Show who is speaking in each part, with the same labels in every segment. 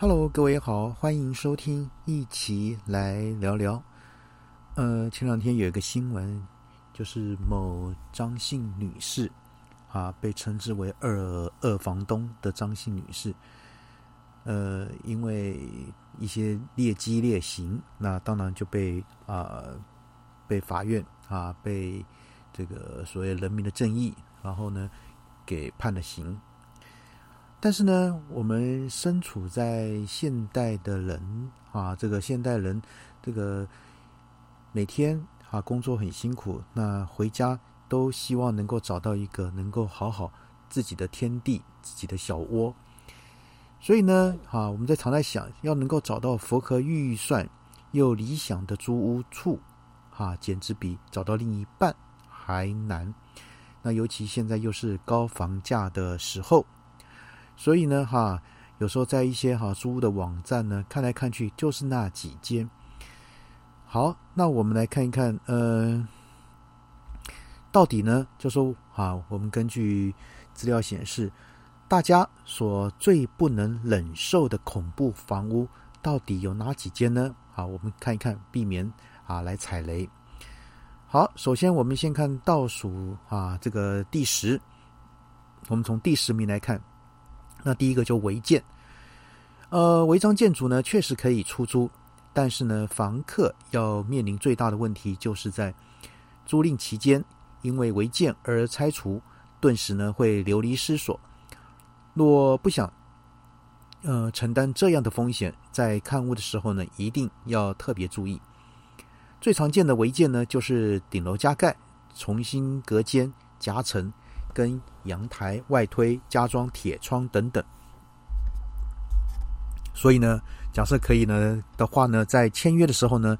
Speaker 1: Hello，各位好，欢迎收听，一起来聊聊。呃，前两天有一个新闻，就是某张姓女士啊，被称之为“二二房东”的张姓女士，呃，因为一些劣迹劣行，那当然就被啊被法院啊被这个所谓人民的正义，然后呢给判了刑。但是呢，我们身处在现代的人啊，这个现代人，这个每天啊工作很辛苦，那回家都希望能够找到一个能够好好自己的天地、自己的小窝。所以呢，啊，我们在常在想，要能够找到符合预算又理想的租屋处，啊，简直比找到另一半还难。那尤其现在又是高房价的时候。所以呢，哈，有时候在一些哈租屋的网站呢，看来看去就是那几间。好，那我们来看一看，呃，到底呢，就说啊，我们根据资料显示，大家所最不能忍受的恐怖房屋到底有哪几间呢？好，我们看一看，避免啊来踩雷。好，首先我们先看倒数啊，这个第十，我们从第十名来看。那第一个就违建，呃，违章建筑呢确实可以出租，但是呢，房客要面临最大的问题，就是在租赁期间因为违建而拆除，顿时呢会流离失所。若不想呃承担这样的风险，在看屋的时候呢，一定要特别注意。最常见的违建呢，就是顶楼加盖、重新隔间、夹层。跟阳台外推、加装铁窗等等，所以呢，假设可以呢的话呢，在签约的时候呢，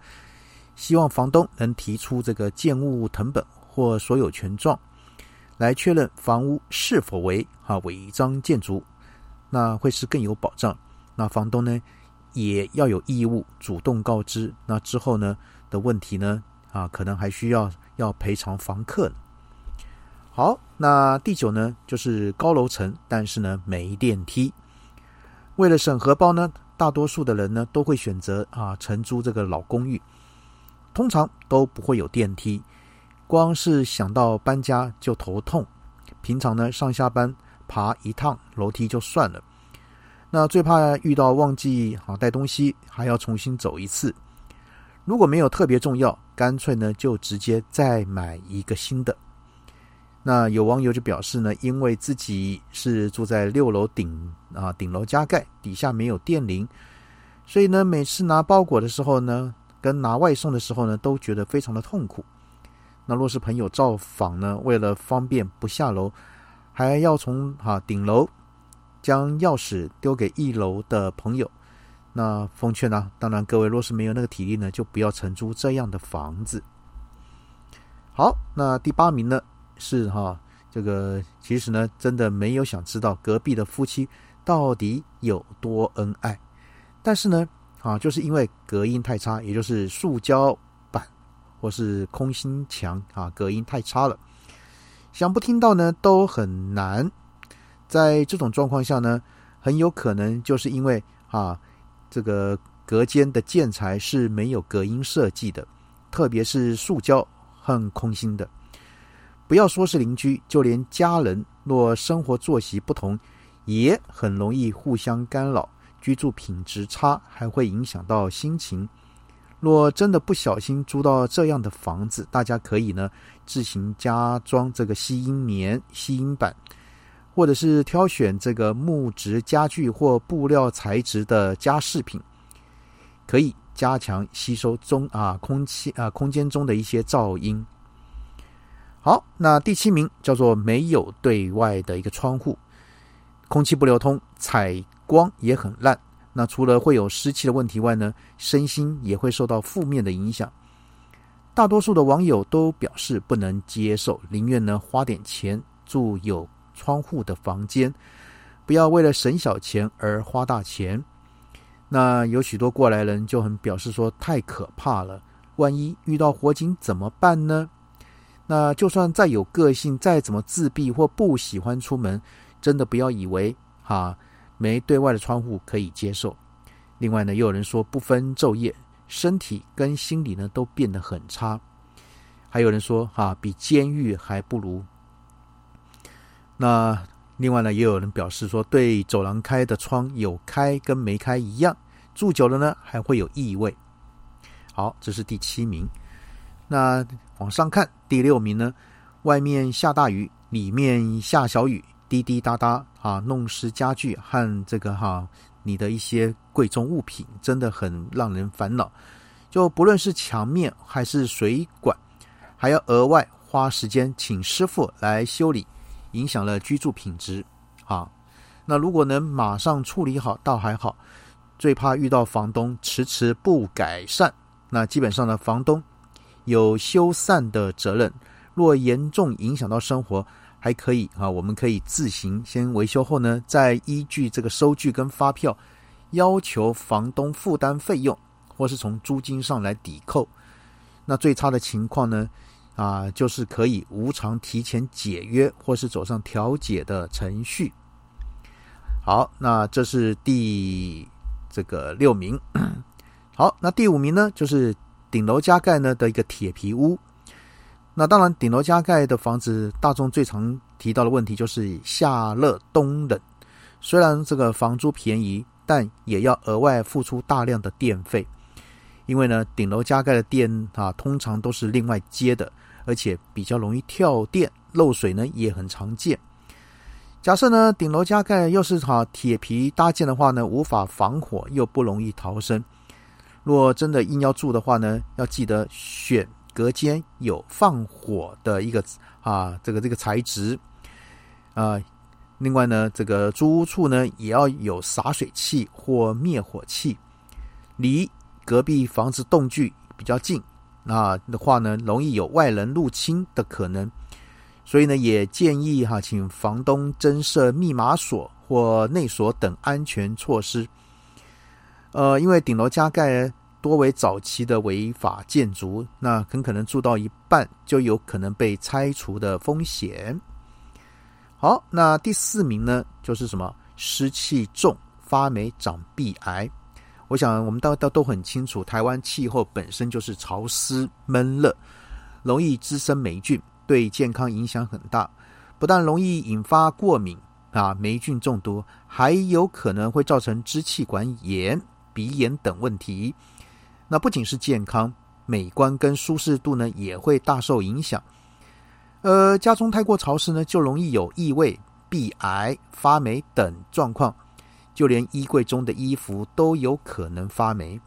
Speaker 1: 希望房东能提出这个建物成本或所有权状，来确认房屋是否为啊违章建筑，那会是更有保障。那房东呢，也要有义务主动告知。那之后呢的问题呢，啊，可能还需要要赔偿房客。好，那第九呢，就是高楼层，但是呢没电梯。为了省荷包呢，大多数的人呢都会选择啊承租这个老公寓，通常都不会有电梯，光是想到搬家就头痛。平常呢上下班爬一趟楼梯就算了，那最怕遇到忘记啊带东西，还要重新走一次。如果没有特别重要，干脆呢就直接再买一个新的。那有网友就表示呢，因为自己是住在六楼顶啊，顶楼加盖，底下没有电铃，所以呢，每次拿包裹的时候呢，跟拿外送的时候呢，都觉得非常的痛苦。那若是朋友造访呢，为了方便不下楼，还要从哈顶楼将钥匙丢给一楼的朋友，那奉劝呢，当然各位若是没有那个体力呢，就不要承租这样的房子。好，那第八名呢？是哈，这个其实呢，真的没有想知道隔壁的夫妻到底有多恩爱，但是呢，啊，就是因为隔音太差，也就是塑胶板或是空心墙啊，隔音太差了，想不听到呢都很难。在这种状况下呢，很有可能就是因为啊，这个隔间的建材是没有隔音设计的，特别是塑胶和空心的。不要说是邻居，就连家人，若生活作息不同，也很容易互相干扰，居住品质差，还会影响到心情。若真的不小心租到这样的房子，大家可以呢自行加装这个吸音棉、吸音板，或者是挑选这个木质家具或布料材质的家饰品，可以加强吸收中啊空气啊空间中的一些噪音。好，那第七名叫做没有对外的一个窗户，空气不流通，采光也很烂。那除了会有湿气的问题外呢，身心也会受到负面的影响。大多数的网友都表示不能接受，宁愿呢花点钱住有窗户的房间，不要为了省小钱而花大钱。那有许多过来人就很表示说太可怕了，万一遇到火警怎么办呢？那就算再有个性，再怎么自闭或不喜欢出门，真的不要以为哈没对外的窗户可以接受。另外呢，又有人说不分昼夜，身体跟心理呢都变得很差。还有人说哈，比监狱还不如。那另外呢，也有人表示说，对走廊开的窗有开跟没开一样，住久了呢还会有异味。好，这是第七名。那往上看，第六名呢，外面下大雨，里面下小雨，滴滴答答啊，弄湿家具和这个哈你的一些贵重物品，真的很让人烦恼。就不论是墙面还是水管。还要额外花时间请师傅来修理，影响了居住品质。啊，那如果能马上处理好，倒还好。最怕遇到房东迟迟不改善，那基本上呢，房东有修缮的责任。若严重影响到生活，还可以啊，我们可以自行先维修后呢，再依据这个收据跟发票，要求房东负担费用，或是从租金上来抵扣。那最差的情况呢？啊，就是可以无偿提前解约，或是走上调解的程序。好，那这是第这个六名。好，那第五名呢，就是顶楼加盖呢的一个铁皮屋。那当然，顶楼加盖的房子，大众最常提到的问题就是夏热冬冷。虽然这个房租便宜，但也要额外付出大量的电费。因为呢，顶楼加盖的电啊，通常都是另外接的。而且比较容易跳电漏水呢，也很常见。假设呢，顶楼加盖又是哈铁皮搭建的话呢，无法防火又不容易逃生。若真的硬要住的话呢，要记得选隔间有放火的一个啊，这个这个材质啊。另外呢，这个租屋处呢也要有洒水器或灭火器，离隔壁房子动距比较近。那的话呢，容易有外人入侵的可能，所以呢，也建议哈，请房东增设密码锁或内锁等安全措施。呃，因为顶楼加盖多为早期的违法建筑，那很可能住到一半就有可能被拆除的风险。好，那第四名呢，就是什么湿气重、发霉、长壁癌。我想，我们大家都很清楚，台湾气候本身就是潮湿闷热，容易滋生霉菌，对健康影响很大。不但容易引发过敏啊，霉菌中毒，还有可能会造成支气管炎、鼻炎等问题。那不仅是健康，美观跟舒适度呢，也会大受影响。呃，家中太过潮湿呢，就容易有异味、壁癌、发霉等状况。就连衣柜中的衣服都有可能发霉，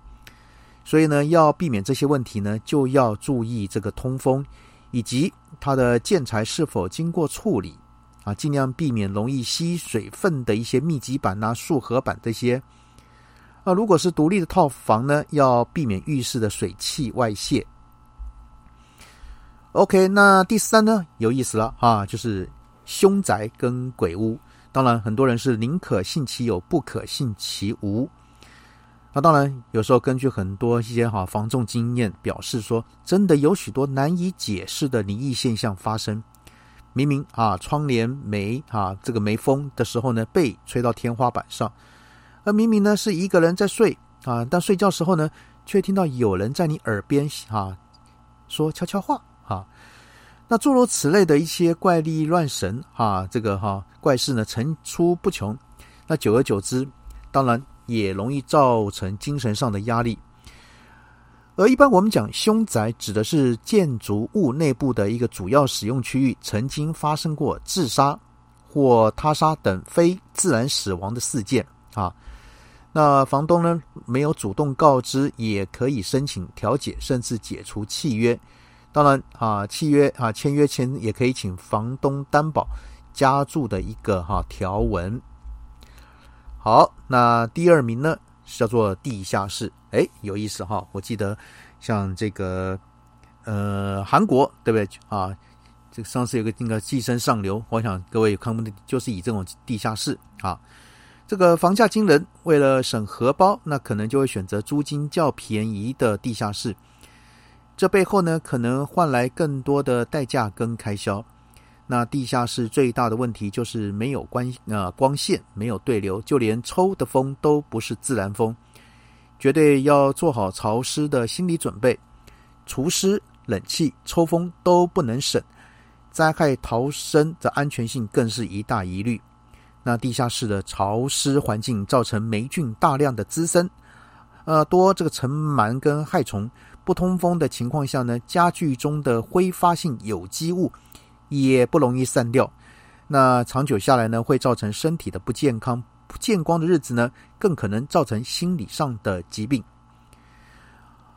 Speaker 1: 所以呢，要避免这些问题呢，就要注意这个通风以及它的建材是否经过处理啊，尽量避免容易吸水分的一些密集板呐、塑合板这些。啊，如果是独立的套房呢，要避免浴室的水汽外泄。OK，那第三呢，有意思了啊，就是凶宅跟鬼屋。当然，很多人是宁可信其有，不可信其无。那当然，有时候根据很多一些哈防重经验表示说，真的有许多难以解释的灵异现象发生。明明啊，窗帘没啊这个没风的时候呢，被吹到天花板上；而明明呢是一个人在睡啊，但睡觉时候呢，却听到有人在你耳边啊说悄悄话啊。那诸如此类的一些怪力乱神啊，这个哈怪事呢层出不穷。那久而久之，当然也容易造成精神上的压力。而一般我们讲凶宅，指的是建筑物内部的一个主要使用区域曾经发生过自杀或他杀等非自然死亡的事件啊。那房东呢没有主动告知，也可以申请调解，甚至解除契约。当然啊，契约啊，签约前也可以请房东担保加注的一个哈条文。好，那第二名呢是叫做地下室，哎，有意思哈。我记得像这个呃韩国对不对啊？这个上次有个那个寄生上流，我想各位看过的，就是以这种地下室啊，这个房价惊人，为了省荷包，那可能就会选择租金较便宜的地下室。这背后呢，可能换来更多的代价跟开销。那地下室最大的问题就是没有光呃光线，没有对流，就连抽的风都不是自然风，绝对要做好潮湿的心理准备，除湿、冷气、抽风都不能省，灾害逃生的安全性更是一大疑虑。那地下室的潮湿环境造成霉菌大量的滋生，呃，多这个尘螨跟害虫，不通风的情况下呢，家具中的挥发性有机物也不容易散掉，那长久下来呢，会造成身体的不健康，不见光的日子呢，更可能造成心理上的疾病。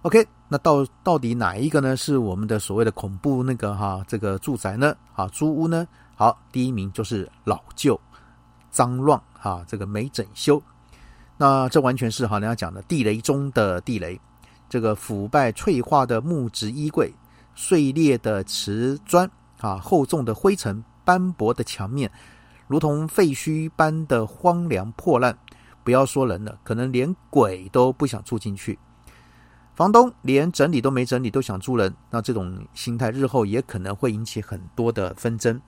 Speaker 1: OK，那到到底哪一个呢？是我们的所谓的恐怖那个哈这个住宅呢？啊，租屋呢？好，第一名就是老旧。脏乱哈，这个没整修，那这完全是哈人家讲的地雷中的地雷。这个腐败脆化的木质衣柜、碎裂的瓷砖啊、厚重的灰尘、斑驳的墙面，如同废墟般的荒凉破烂。不要说人了，可能连鬼都不想住进去。房东连整理都没整理，都想住人，那这种心态日后也可能会引起很多的纷争。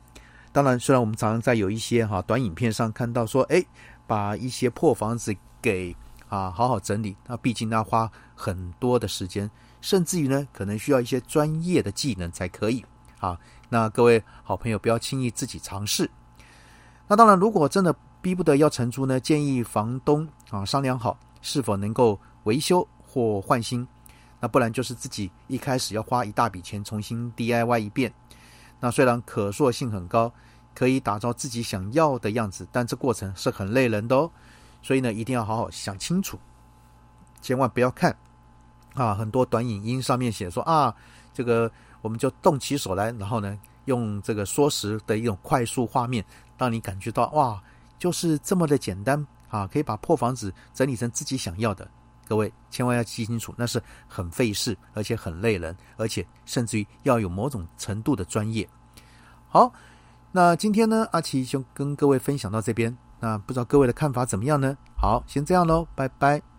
Speaker 1: 当然，虽然我们常常在有一些哈短影片上看到说，哎，把一些破房子给啊好好整理，那毕竟要花很多的时间，甚至于呢，可能需要一些专业的技能才可以啊。那各位好朋友不要轻易自己尝试。那当然，如果真的逼不得要承租呢，建议房东啊商量好是否能够维修或换新，那不然就是自己一开始要花一大笔钱重新 DIY 一遍。那虽然可塑性很高，可以打造自己想要的样子，但这过程是很累人的哦。所以呢，一定要好好想清楚，千万不要看啊！很多短影音上面写说啊，这个我们就动起手来，然后呢，用这个缩时的一种快速画面，让你感觉到哇，就是这么的简单啊，可以把破房子整理成自己想要的。各位千万要记清楚，那是很费事，而且很累人，而且甚至于要有某种程度的专业。好，那今天呢，阿奇就跟各位分享到这边。那不知道各位的看法怎么样呢？好，先这样喽，拜拜。